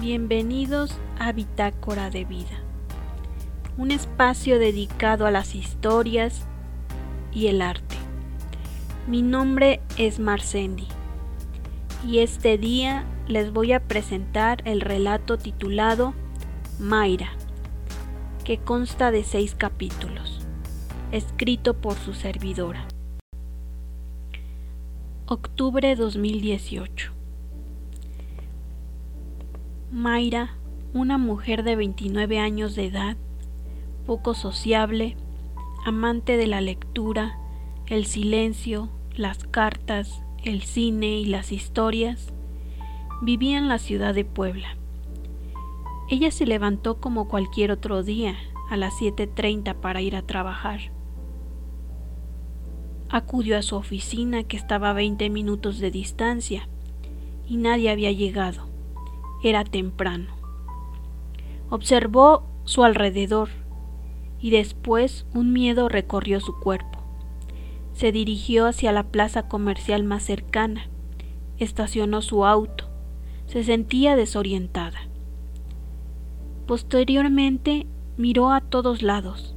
Bienvenidos a Bitácora de Vida, un espacio dedicado a las historias y el arte. Mi nombre es Marcendi y este día les voy a presentar el relato titulado Mayra, que consta de seis capítulos, escrito por su servidora. Octubre 2018 Mayra, una mujer de 29 años de edad, poco sociable, amante de la lectura, el silencio, las cartas, el cine y las historias, vivía en la ciudad de Puebla. Ella se levantó como cualquier otro día a las 7.30 para ir a trabajar. Acudió a su oficina que estaba a 20 minutos de distancia y nadie había llegado. Era temprano. Observó su alrededor y después un miedo recorrió su cuerpo. Se dirigió hacia la plaza comercial más cercana. Estacionó su auto. Se sentía desorientada. Posteriormente miró a todos lados.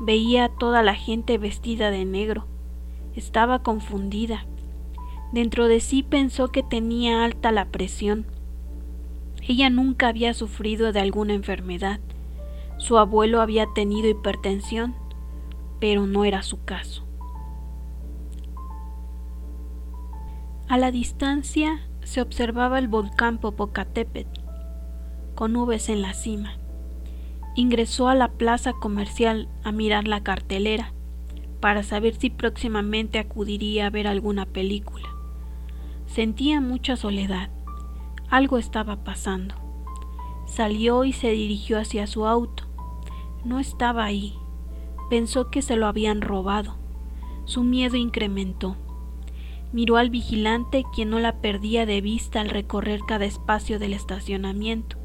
Veía a toda la gente vestida de negro. Estaba confundida. Dentro de sí pensó que tenía alta la presión ella nunca había sufrido de alguna enfermedad. Su abuelo había tenido hipertensión, pero no era su caso. A la distancia se observaba el volcán Popocatépetl, con nubes en la cima. Ingresó a la plaza comercial a mirar la cartelera para saber si próximamente acudiría a ver alguna película. Sentía mucha soledad algo estaba pasando. Salió y se dirigió hacia su auto. No estaba ahí. Pensó que se lo habían robado. Su miedo incrementó. Miró al vigilante quien no la perdía de vista al recorrer cada espacio del estacionamiento.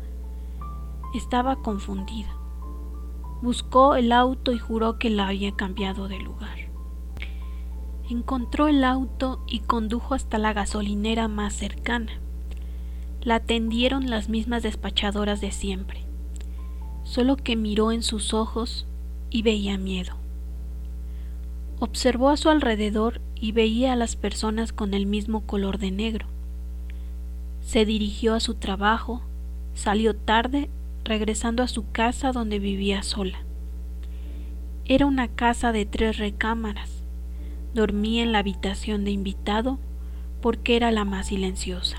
Estaba confundida. Buscó el auto y juró que la había cambiado de lugar. Encontró el auto y condujo hasta la gasolinera más cercana la atendieron las mismas despachadoras de siempre, solo que miró en sus ojos y veía miedo. Observó a su alrededor y veía a las personas con el mismo color de negro. Se dirigió a su trabajo, salió tarde, regresando a su casa donde vivía sola. Era una casa de tres recámaras. Dormía en la habitación de invitado porque era la más silenciosa.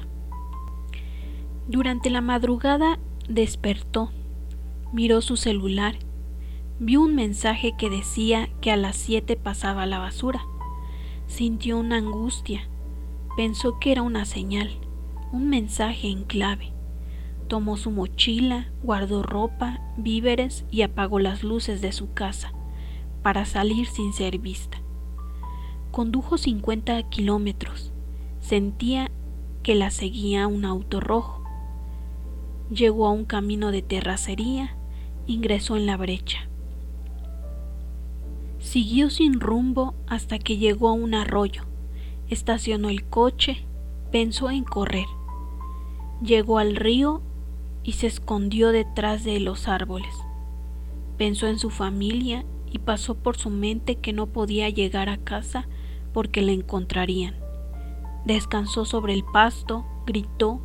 Durante la madrugada despertó, miró su celular, vio un mensaje que decía que a las siete pasaba la basura. Sintió una angustia, pensó que era una señal, un mensaje en clave. Tomó su mochila, guardó ropa, víveres y apagó las luces de su casa para salir sin ser vista. Condujo 50 kilómetros. Sentía que la seguía un auto rojo. Llegó a un camino de terracería, ingresó en la brecha. Siguió sin rumbo hasta que llegó a un arroyo. Estacionó el coche, pensó en correr. Llegó al río y se escondió detrás de los árboles. Pensó en su familia y pasó por su mente que no podía llegar a casa porque la encontrarían. Descansó sobre el pasto, gritó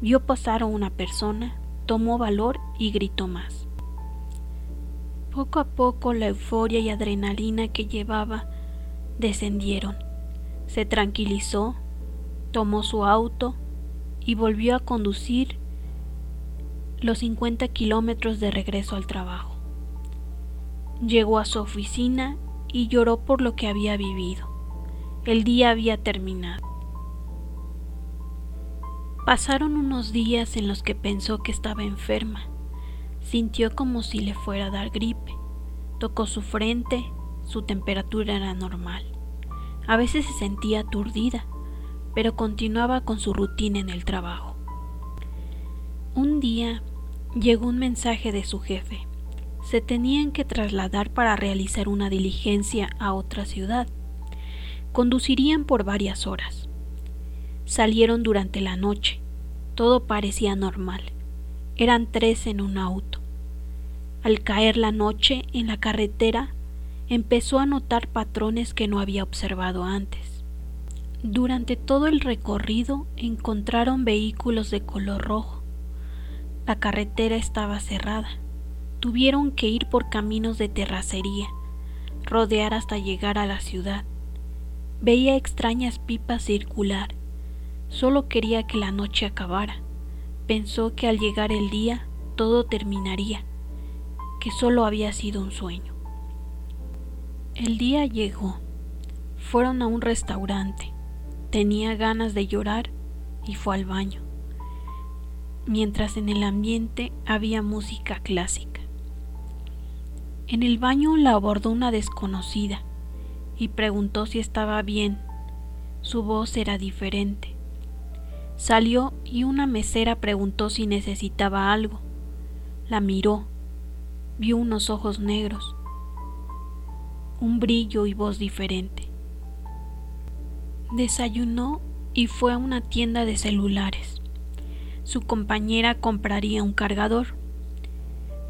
Vio pasar a una persona, tomó valor y gritó más. Poco a poco la euforia y adrenalina que llevaba descendieron. Se tranquilizó, tomó su auto y volvió a conducir los 50 kilómetros de regreso al trabajo. Llegó a su oficina y lloró por lo que había vivido. El día había terminado. Pasaron unos días en los que pensó que estaba enferma. Sintió como si le fuera a dar gripe. Tocó su frente, su temperatura era normal. A veces se sentía aturdida, pero continuaba con su rutina en el trabajo. Un día llegó un mensaje de su jefe. Se tenían que trasladar para realizar una diligencia a otra ciudad. Conducirían por varias horas. Salieron durante la noche. Todo parecía normal. Eran tres en un auto. Al caer la noche en la carretera, empezó a notar patrones que no había observado antes. Durante todo el recorrido encontraron vehículos de color rojo. La carretera estaba cerrada. Tuvieron que ir por caminos de terracería, rodear hasta llegar a la ciudad. Veía extrañas pipas circular. Solo quería que la noche acabara. Pensó que al llegar el día todo terminaría, que solo había sido un sueño. El día llegó. Fueron a un restaurante. Tenía ganas de llorar y fue al baño, mientras en el ambiente había música clásica. En el baño la abordó una desconocida y preguntó si estaba bien. Su voz era diferente. Salió y una mesera preguntó si necesitaba algo. La miró. Vio unos ojos negros un brillo y voz diferente. Desayunó y fue a una tienda de celulares. Su compañera compraría un cargador.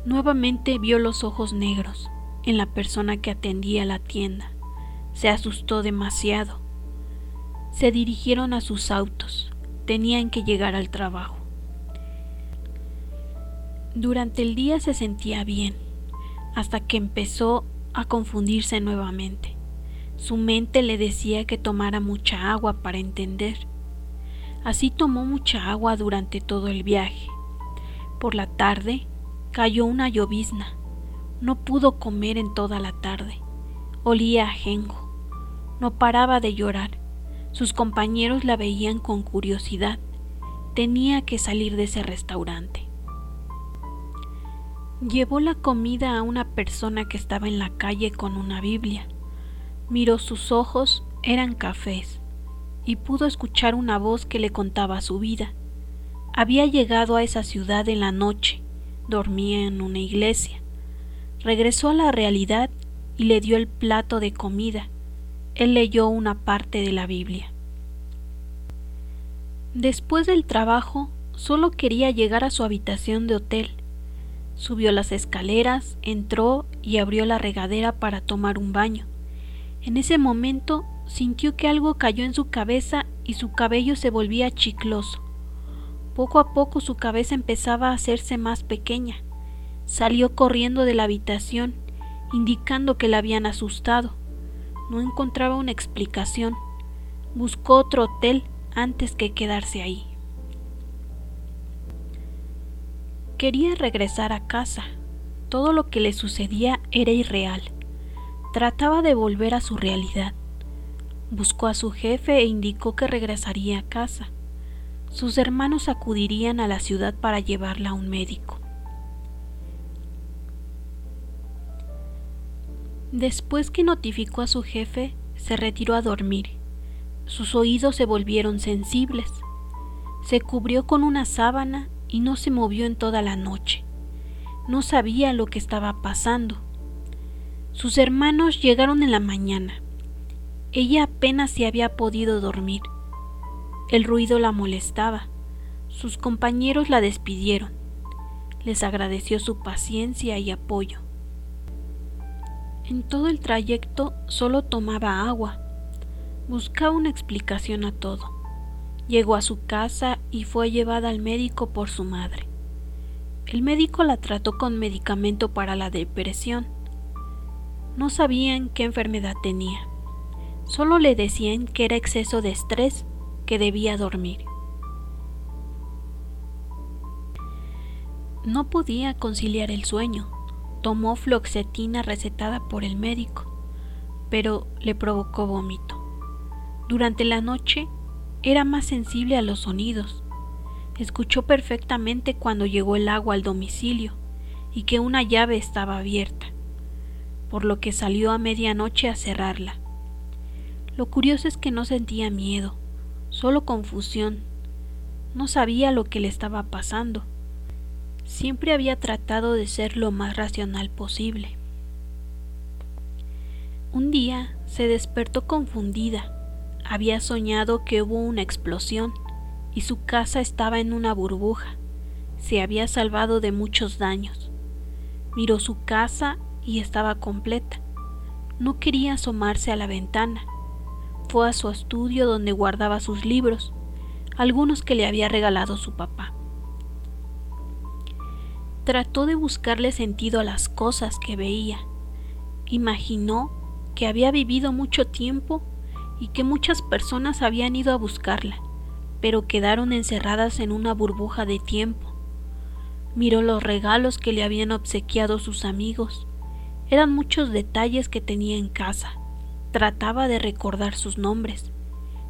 Nuevamente vio los ojos negros en la persona que atendía la tienda. Se asustó demasiado. Se dirigieron a sus autos. Tenían que llegar al trabajo. Durante el día se sentía bien, hasta que empezó a confundirse nuevamente. Su mente le decía que tomara mucha agua para entender. Así tomó mucha agua durante todo el viaje. Por la tarde cayó una llovizna. No pudo comer en toda la tarde. Olía a ajenjo. No paraba de llorar. Sus compañeros la veían con curiosidad. Tenía que salir de ese restaurante. Llevó la comida a una persona que estaba en la calle con una Biblia. Miró sus ojos, eran cafés, y pudo escuchar una voz que le contaba su vida. Había llegado a esa ciudad en la noche, dormía en una iglesia. Regresó a la realidad y le dio el plato de comida. Él leyó una parte de la Biblia. Después del trabajo, solo quería llegar a su habitación de hotel Subió las escaleras, entró y abrió la regadera para tomar un baño. En ese momento sintió que algo cayó en su cabeza y su cabello se volvía chicloso. Poco a poco su cabeza empezaba a hacerse más pequeña. Salió corriendo de la habitación, indicando que la habían asustado. No encontraba una explicación. Buscó otro hotel antes que quedarse ahí. Quería regresar a casa. Todo lo que le sucedía era irreal. Trataba de volver a su realidad. Buscó a su jefe e indicó que regresaría a casa. Sus hermanos acudirían a la ciudad para llevarla a un médico. Después que notificó a su jefe, se retiró a dormir. Sus oídos se volvieron sensibles. Se cubrió con una sábana y no se movió en toda la noche. No sabía lo que estaba pasando. Sus hermanos llegaron en la mañana. Ella apenas se había podido dormir. El ruido la molestaba. Sus compañeros la despidieron. Les agradeció su paciencia y apoyo. En todo el trayecto solo tomaba agua. Buscaba una explicación a todo. Llegó a su casa y fue llevada al médico por su madre. El médico la trató con medicamento para la depresión. No sabían qué enfermedad tenía. Solo le decían que era exceso de estrés, que debía dormir. No podía conciliar el sueño. Tomó floxetina recetada por el médico, pero le provocó vómito. Durante la noche era más sensible a los sonidos. Escuchó perfectamente cuando llegó el agua al domicilio y que una llave estaba abierta, por lo que salió a medianoche a cerrarla. Lo curioso es que no sentía miedo, solo confusión. No sabía lo que le estaba pasando. Siempre había tratado de ser lo más racional posible. Un día se despertó confundida había soñado que hubo una explosión y su casa estaba en una burbuja. se había salvado de muchos daños. Miró su casa y estaba completa. No quería asomarse a la ventana. Fue a su estudio donde guardaba sus libros, algunos que le había regalado su papá. Trató de buscarle sentido a las cosas que veía. Imaginó que había vivido mucho tiempo y que muchas personas habían ido a buscarla, pero quedaron encerradas en una burbuja de tiempo. Miró los regalos que le habían obsequiado sus amigos. Eran muchos detalles que tenía en casa. Trataba de recordar sus nombres.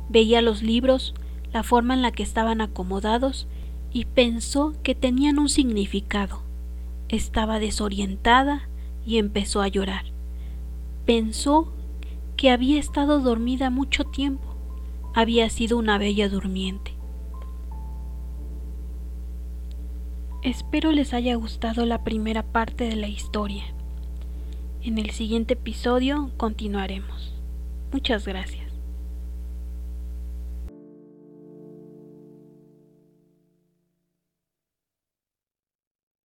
Veía los libros, la forma en la que estaban acomodados y pensó que tenían un significado. Estaba desorientada y empezó a llorar. Pensó que había estado dormida mucho tiempo. Había sido una bella durmiente. Espero les haya gustado la primera parte de la historia. En el siguiente episodio continuaremos. Muchas gracias.